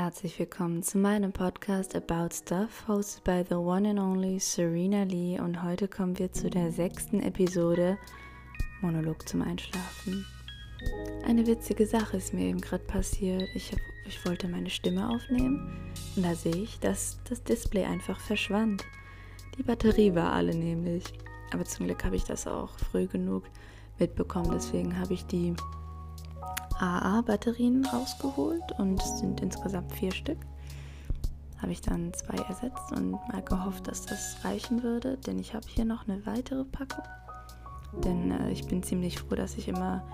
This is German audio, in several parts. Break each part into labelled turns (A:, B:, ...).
A: Herzlich willkommen zu meinem Podcast About Stuff, hosted by the one and only Serena Lee. Und heute kommen wir zu der sechsten Episode Monolog zum Einschlafen. Eine witzige Sache ist mir eben gerade passiert. Ich, hab, ich wollte meine Stimme aufnehmen und da sehe ich, dass das Display einfach verschwand. Die Batterie war alle nämlich. Aber zum Glück habe ich das auch früh genug mitbekommen. Deswegen habe ich die AA-Batterien rausgeholt und es sind insgesamt vier Stück. Habe ich dann zwei ersetzt und mal gehofft, dass das reichen würde, denn ich habe hier noch eine weitere Packung. Denn äh, ich bin ziemlich froh, dass ich immer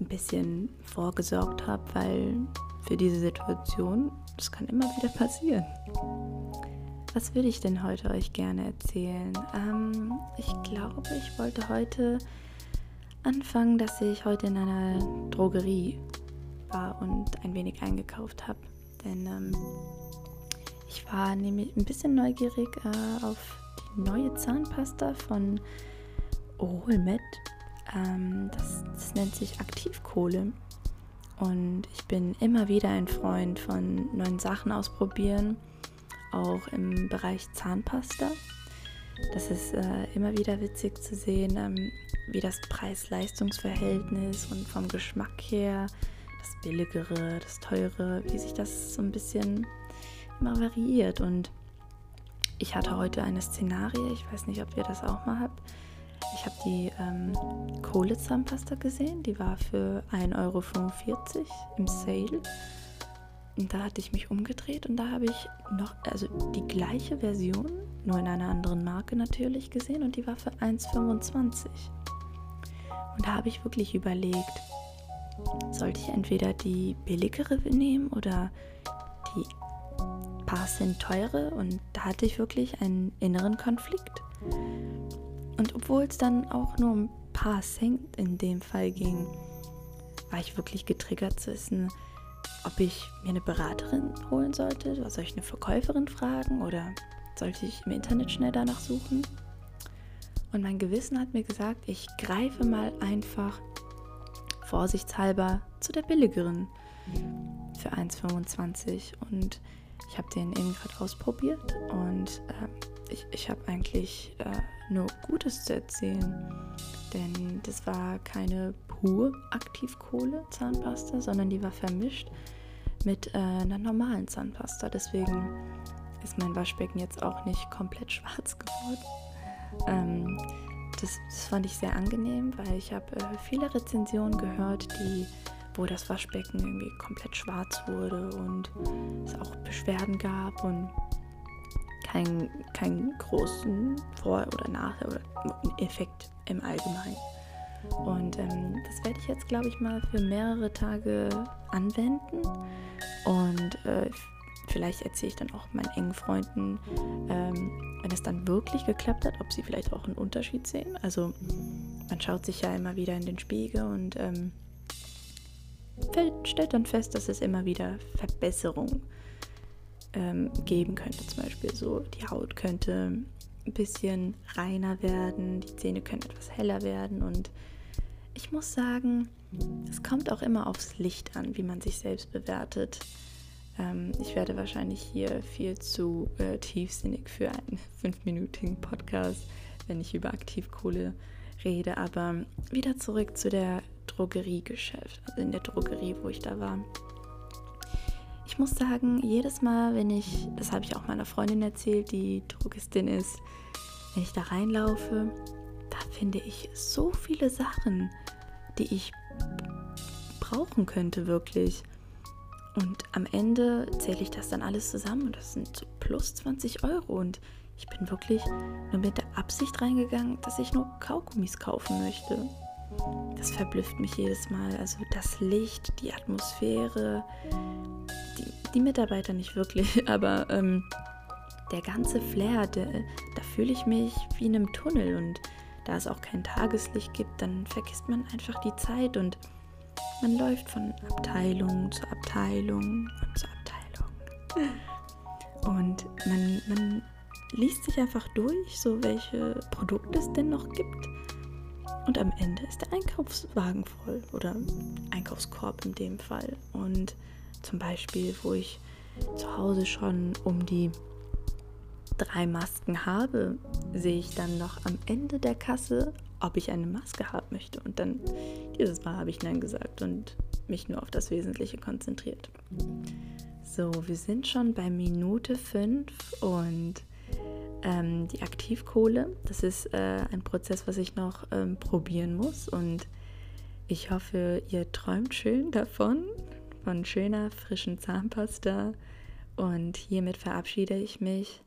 A: ein bisschen vorgesorgt habe, weil für diese Situation, das kann immer wieder passieren. Was würde ich denn heute euch gerne erzählen? Ähm, ich glaube, ich wollte heute anfangen, dass ich heute in einer Drogerie war und ein wenig eingekauft habe. Denn ähm, ich war nämlich ein bisschen neugierig äh, auf die neue Zahnpasta von Oralmed. Ähm, das, das nennt sich Aktivkohle. Und ich bin immer wieder ein Freund von neuen Sachen ausprobieren, auch im Bereich Zahnpasta. Das ist äh, immer wieder witzig zu sehen, ähm, wie das Preis-Leistungs-Verhältnis und vom Geschmack her, das Billigere, das Teure, wie sich das so ein bisschen immer variiert. Und ich hatte heute eine Szenarie, ich weiß nicht, ob ihr das auch mal habt. Ich habe die ähm, Kohlezahnpasta gesehen, die war für 1,45 Euro im Sale. Und da hatte ich mich umgedreht und da habe ich noch, also die gleiche Version, nur in einer anderen Marke natürlich gesehen und die war für 1,25. Und da habe ich wirklich überlegt, sollte ich entweder die billigere nehmen oder die paar Cent teure und da hatte ich wirklich einen inneren Konflikt. Und obwohl es dann auch nur ein paar Cent in dem Fall ging, war ich wirklich getriggert zu wissen, ob ich mir eine Beraterin holen sollte. Soll ich eine Verkäuferin fragen oder sollte ich im Internet schnell danach suchen? Und mein Gewissen hat mir gesagt, ich greife mal einfach vorsichtshalber zu der billigeren für 1,25. Und ich habe den eben gerade ausprobiert und äh, ich, ich habe eigentlich äh, nur Gutes zu erzählen. Denn das war keine pur Aktivkohle Zahnpasta, sondern die war vermischt mit äh, einer normalen Zahnpasta. Deswegen ist mein Waschbecken jetzt auch nicht komplett schwarz geworden. Ähm, das, das, fand ich sehr angenehm, weil ich habe äh, viele Rezensionen gehört, die, wo das Waschbecken irgendwie komplett schwarz wurde und es auch Beschwerden gab und keinen kein großen Vor- oder Nachteil oder Effekt im Allgemeinen. Und ähm, das werde ich jetzt, glaube ich, mal für mehrere Tage anwenden. Und äh, vielleicht erzähle ich dann auch meinen engen Freunden, ähm, wenn es dann wirklich geklappt hat, ob sie vielleicht auch einen Unterschied sehen. Also man schaut sich ja immer wieder in den Spiegel und ähm, stellt dann fest, dass es immer wieder Verbesserungen ähm, geben könnte. Zum Beispiel so, die Haut könnte ein bisschen reiner werden, die Zähne können etwas heller werden und ich muss sagen, es kommt auch immer aufs Licht an, wie man sich selbst bewertet. Ähm, ich werde wahrscheinlich hier viel zu äh, tiefsinnig für einen fünfminütigen Podcast, wenn ich über Aktivkohle rede. Aber wieder zurück zu der Drogeriegeschäft, also in der Drogerie, wo ich da war. Ich muss sagen, jedes Mal, wenn ich, das habe ich auch meiner Freundin erzählt, die Drogistin ist, wenn ich da reinlaufe, da finde ich so viele Sachen, die ich brauchen könnte wirklich. Und am Ende zähle ich das dann alles zusammen und das sind so plus 20 Euro. Und ich bin wirklich nur mit der Absicht reingegangen, dass ich nur Kaugummis kaufen möchte. Das verblüfft mich jedes Mal. Also das Licht, die Atmosphäre, die, die Mitarbeiter nicht wirklich, aber ähm, der ganze Flair, der, da fühle ich mich wie in einem Tunnel. Und da es auch kein Tageslicht gibt, dann vergisst man einfach die Zeit und man läuft von Abteilung zu Abteilung und zu Abteilung. Und man, man liest sich einfach durch, so welche Produkte es denn noch gibt. Und am Ende ist der Einkaufswagen voll oder Einkaufskorb in dem Fall. Und zum Beispiel, wo ich zu Hause schon um die drei Masken habe, sehe ich dann noch am Ende der Kasse, ob ich eine Maske haben möchte. Und dann dieses Mal habe ich Nein gesagt und mich nur auf das Wesentliche konzentriert. So, wir sind schon bei Minute 5 und ähm, die Aktivkohle, das ist äh, ein Prozess, was ich noch ähm, probieren muss und ich hoffe, ihr träumt schön davon, von schöner, frischen Zahnpasta und hiermit verabschiede ich mich